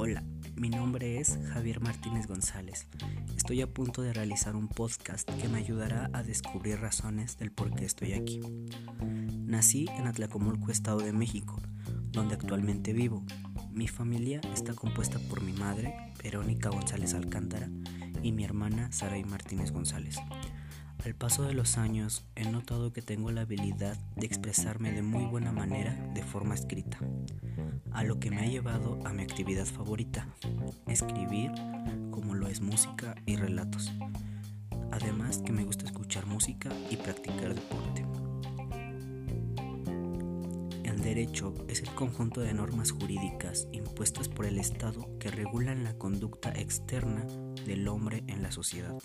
Hola, mi nombre es Javier Martínez González. Estoy a punto de realizar un podcast que me ayudará a descubrir razones del por qué estoy aquí. Nací en Atlacomulco, Estado de México, donde actualmente vivo. Mi familia está compuesta por mi madre, Verónica González Alcántara, y mi hermana, Saray Martínez González. Al paso de los años he notado que tengo la habilidad de expresarme de muy buena manera de forma escrita, a lo que me ha llevado a mi actividad favorita, escribir como lo es música y relatos. Además que me gusta escuchar música y practicar deporte. El derecho es el conjunto de normas jurídicas impuestas por el Estado que regulan la conducta externa del hombre en la sociedad.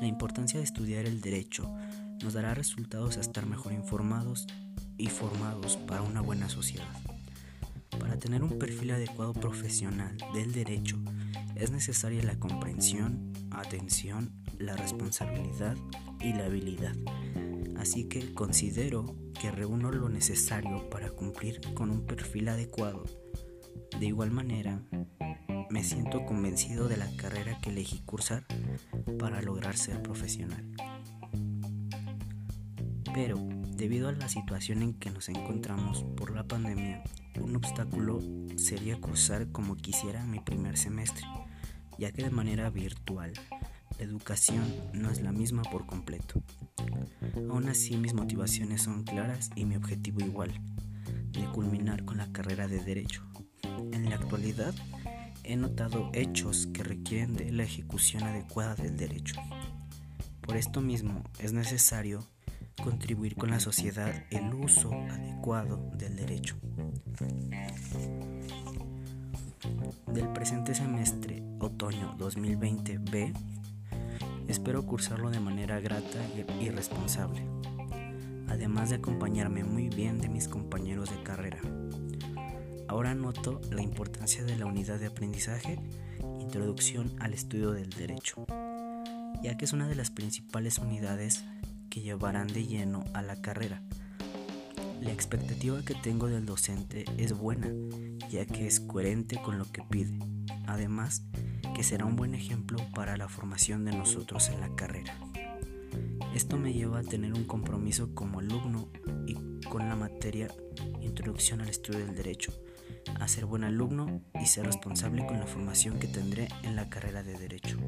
La importancia de estudiar el derecho nos dará resultados a estar mejor informados y formados para una buena sociedad. Para tener un perfil adecuado profesional del derecho es necesaria la comprensión, atención, la responsabilidad y la habilidad. Así que considero que reúno lo necesario para cumplir con un perfil adecuado. De igual manera, me siento convencido de la carrera que elegí cursar para lograr ser profesional. Pero, debido a la situación en que nos encontramos por la pandemia, un obstáculo sería cursar como quisiera mi primer semestre, ya que de manera virtual la educación no es la misma por completo. Aún así mis motivaciones son claras y mi objetivo igual, de culminar con la carrera de derecho. En la actualidad he notado hechos que requieren de la ejecución adecuada del derecho. Por esto mismo es necesario contribuir con la sociedad el uso adecuado del derecho. Del presente semestre otoño 2020B, espero cursarlo de manera grata y responsable, además de acompañarme muy bien de mis compañeros de carrera. Ahora noto la importancia de la unidad de aprendizaje, introducción al estudio del derecho, ya que es una de las principales unidades que llevarán de lleno a la carrera. La expectativa que tengo del docente es buena, ya que es coherente con lo que pide, además que será un buen ejemplo para la formación de nosotros en la carrera. Esto me lleva a tener un compromiso como alumno y con la materia Introducción al Estudio del Derecho, a ser buen alumno y ser responsable con la formación que tendré en la carrera de Derecho.